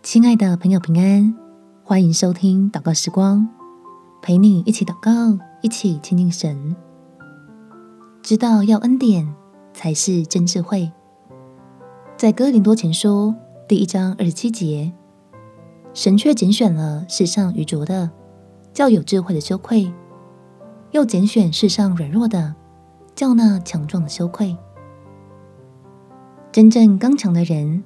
亲爱的朋友，平安，欢迎收听祷告时光，陪你一起祷告，一起亲近神。知道要恩典才是真智慧。在哥林多前书第一章二十七节，神却拣选了世上愚拙的，叫有智慧的羞愧；又拣选世上软弱的，叫那强壮的羞愧。真正刚强的人，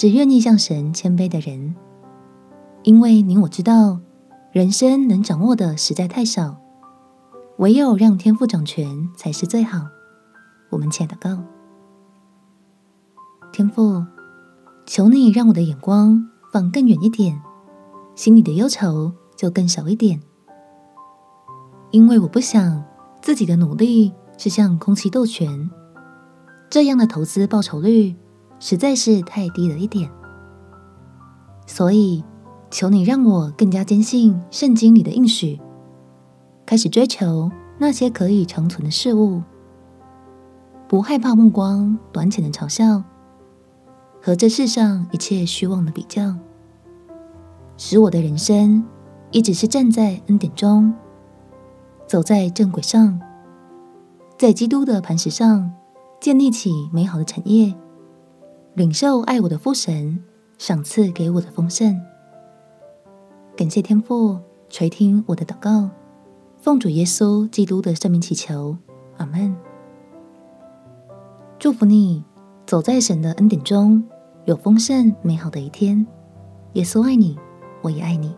是愿意向神谦卑的人，因为你我知道，人生能掌握的实在太少，唯有让天父掌权才是最好。我们且祷告。天父，求你让我的眼光放更远一点，心里的忧愁就更少一点。因为我不想自己的努力是像空气斗拳，这样的投资报酬率实在是太低了一点。所以，求你让我更加坚信圣经里的应许，开始追求那些可以长存的事物，不害怕目光短浅的嘲笑。和这世上一切虚妄的比较，使我的人生一直是站在恩典中，走在正轨上，在基督的磐石上建立起美好的产业，领受爱我的父神赏赐给我的丰盛。感谢天父垂听我的祷告，奉主耶稣基督的圣名祈求，阿门。祝福你。走在神的恩典中，有丰盛美好的一天。耶稣爱你，我也爱你。